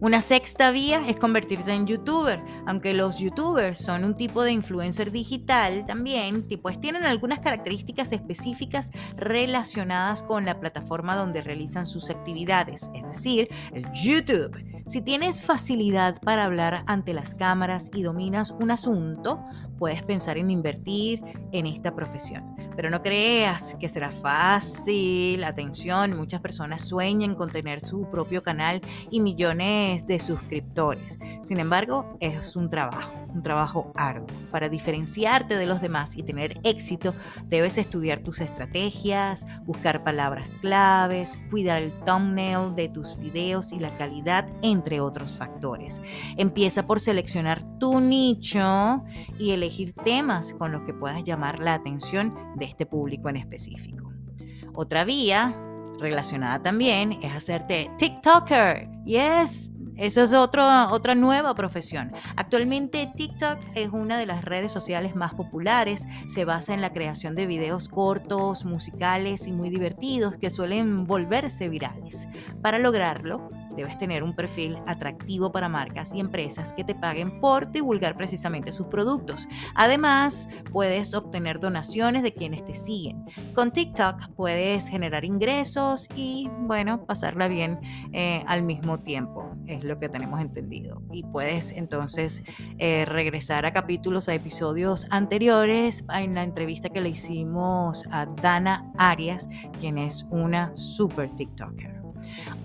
Una sexta vía es convertirte en youtuber, aunque los youtubers son un tipo de influencer digital también, pues tienen algunas características específicas relacionadas con la plataforma donde realizan sus actividades, es decir, el YouTube. Si tienes facilidad para hablar ante las cámaras y dominas un asunto, puedes pensar en invertir en esta profesión. Pero no creas que será fácil. Atención, muchas personas sueñan con tener su propio canal y millones de suscriptores. Sin embargo, es un trabajo, un trabajo arduo. Para diferenciarte de los demás y tener éxito, debes estudiar tus estrategias, buscar palabras claves, cuidar el thumbnail de tus videos y la calidad, entre otros factores. Empieza por seleccionar tu nicho y elegir temas con los que puedas llamar la atención de este público en específico. Otra vía relacionada también es hacerte TikToker. Yes, eso es otra nueva profesión. Actualmente TikTok es una de las redes sociales más populares. Se basa en la creación de videos cortos, musicales y muy divertidos que suelen volverse virales. Para lograrlo, debes tener un perfil atractivo para marcas y empresas que te paguen por divulgar precisamente sus productos. Además, puedes obtener donaciones de quienes te siguen. Con TikTok puedes generar ingresos y, bueno, pasarla bien eh, al mismo tiempo. Es lo que tenemos entendido. Y puedes entonces eh, regresar a capítulos, a episodios anteriores, en la entrevista que le hicimos a Dana Arias, quien es una super TikToker.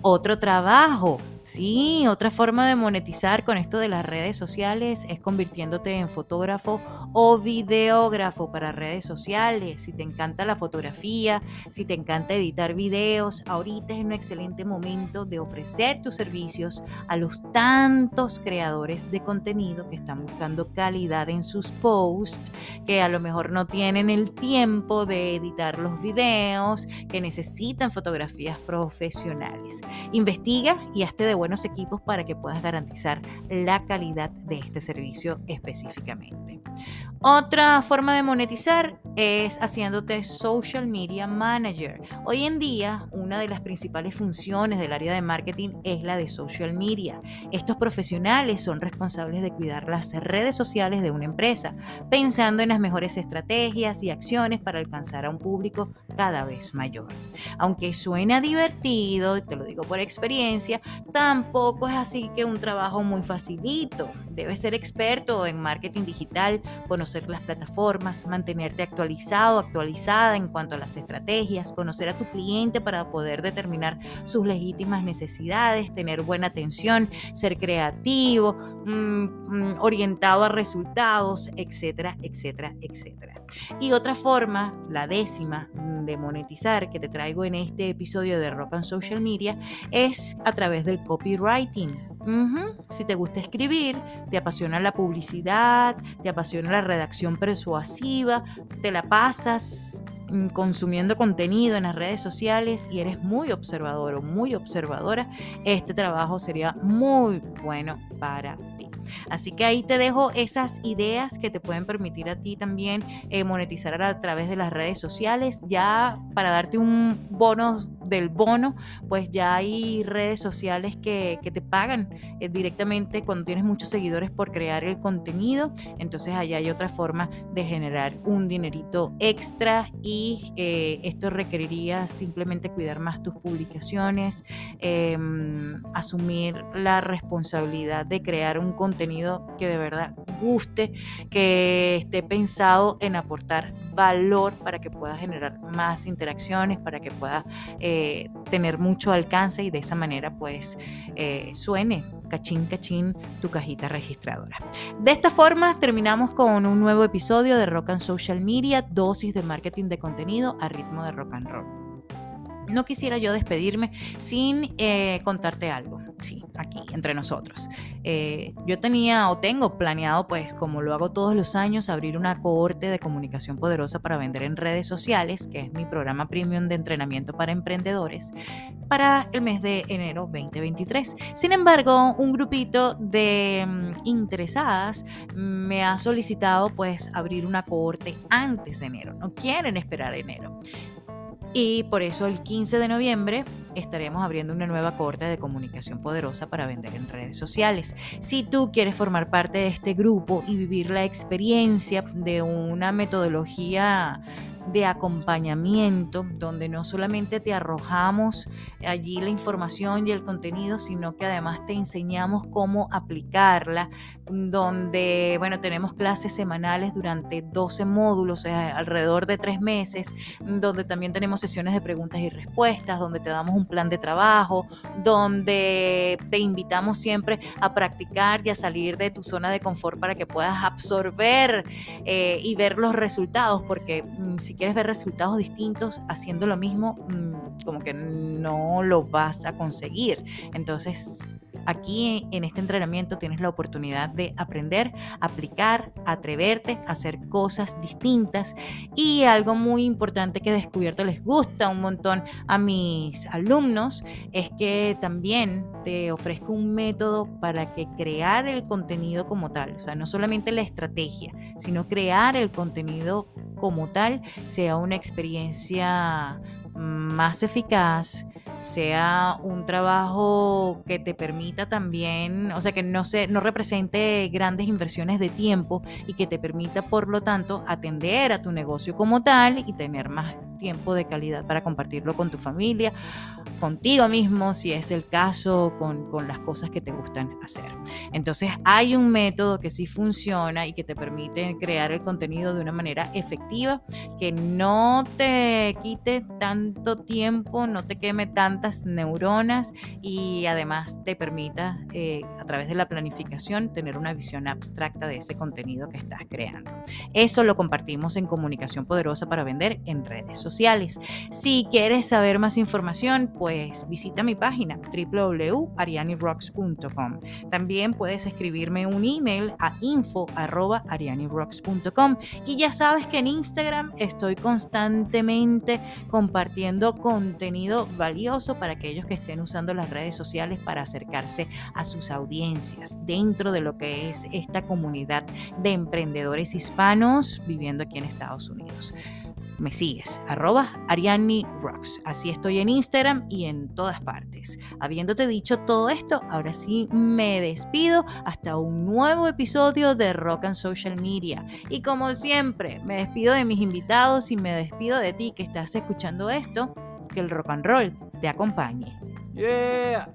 Otro trabajo Sí, otra forma de monetizar con esto de las redes sociales es convirtiéndote en fotógrafo o videógrafo para redes sociales. Si te encanta la fotografía, si te encanta editar videos, ahorita es un excelente momento de ofrecer tus servicios a los tantos creadores de contenido que están buscando calidad en sus posts, que a lo mejor no tienen el tiempo de editar los videos, que necesitan fotografías profesionales. Investiga y hazte de buenos equipos para que puedas garantizar la calidad de este servicio específicamente. Otra forma de monetizar es haciéndote social media manager. Hoy en día, una de las principales funciones del área de marketing es la de social media. Estos profesionales son responsables de cuidar las redes sociales de una empresa, pensando en las mejores estrategias y acciones para alcanzar a un público cada vez mayor. Aunque suena divertido, te lo digo por experiencia, tampoco es así que un trabajo muy facilito. Debes ser experto en marketing digital, conocer las plataformas, mantenerte actualizado, actualizada en cuanto a las estrategias, conocer a tu cliente para poder determinar sus legítimas necesidades, tener buena atención, ser creativo, mm, mm, orientado a resultados, etcétera, etcétera, etcétera. Y otra forma, la décima, de monetizar que te traigo en este episodio de Rock and Social Media es a través del copywriting. Si te gusta escribir, te apasiona la publicidad, te apasiona la redacción persuasiva, te la pasas mm, consumiendo contenido en las redes sociales y eres muy observador o muy observadora, este trabajo sería muy bueno para ti. Así que ahí te dejo esas ideas que te pueden permitir a ti también eh, monetizar a través de las redes sociales. Ya para darte un bono del bono, pues ya hay redes sociales que, te pagan eh, directamente cuando tienes muchos seguidores por crear el contenido. Entonces allá hay otra forma de generar un dinerito extra y eh, esto requeriría simplemente cuidar más tus publicaciones, em, asumir la responsabilidad de crear un contenido que de verdad guste, que esté pensado en aportar valor para que pueda generar más interacciones, para que pueda eh, tener mucho alcance y de esa manera pues eh, suene cachín cachín tu cajita registradora. De esta forma terminamos con un nuevo episodio de Rock and Social Media, dosis de marketing de contenido a ritmo de rock and roll. No quisiera yo despedirme sin eh, contarte algo, sí, aquí, entre nosotros. Eh, yo tenía o tengo planeado, pues como lo hago todos los años, abrir una cohorte de comunicación poderosa para vender en redes sociales, que es mi programa premium de entrenamiento para emprendedores, para el mes de enero 2023. Sin embargo, un grupito de mm, interesadas me ha solicitado pues abrir una cohorte antes de enero, no quieren esperar enero. Y por eso el 15 de noviembre estaremos abriendo una nueva corte de comunicación poderosa para vender en redes sociales. Si tú quieres formar parte de este grupo y vivir la experiencia de una metodología de acompañamiento, donde no solamente te arrojamos allí la información y el contenido, sino que además te enseñamos cómo aplicarla, donde, bueno, tenemos clases semanales durante 12 módulos, alrededor de tres meses, donde también tenemos sesiones de preguntas y respuestas, donde te damos un plan de trabajo, donde te invitamos siempre a practicar y a salir de tu zona de confort para que puedas absorber eh, y ver los resultados, porque mm, quieres ver resultados distintos haciendo lo mismo, mm, como que no lo vas a conseguir. Entonces, Aquí en este entrenamiento tienes la oportunidad de aprender, aplicar, atreverte hacer cosas distintas y algo muy importante que he descubierto les gusta un montón a mis alumnos es que también te ofrezco un método para que crear el contenido como tal, o sea, no solamente la estrategia, sino crear el contenido como tal sea una experiencia más eficaz, sea un trabajo que te permita también, o sea, que no, se, no represente grandes inversiones de tiempo y que te permita, por lo tanto, atender a tu negocio como tal y tener más tiempo de calidad para compartirlo con tu familia, contigo mismo, si es el caso, con, con las cosas que te gustan hacer. Entonces, hay un método que sí funciona y que te permite crear el contenido de una manera efectiva, que no te quite tanto tiempo, no te queme tanto neuronas y además te permita eh, a través de la planificación tener una visión abstracta de ese contenido que estás creando. Eso lo compartimos en Comunicación Poderosa para Vender en redes sociales. Si quieres saber más información, pues visita mi página www.arianirocks.com. También puedes escribirme un email a info.arianirocks.com y ya sabes que en Instagram estoy constantemente compartiendo contenido valioso para aquellos que estén usando las redes sociales para acercarse a sus audiencias dentro de lo que es esta comunidad de emprendedores hispanos viviendo aquí en Estados Unidos me sigues, arroba Ariani Rocks. Así estoy en Instagram y en todas partes. Habiéndote dicho todo esto, ahora sí me despido hasta un nuevo episodio de Rock and Social Media. Y como siempre, me despido de mis invitados y me despido de ti que estás escuchando esto, que el rock and roll te acompañe. Yeah.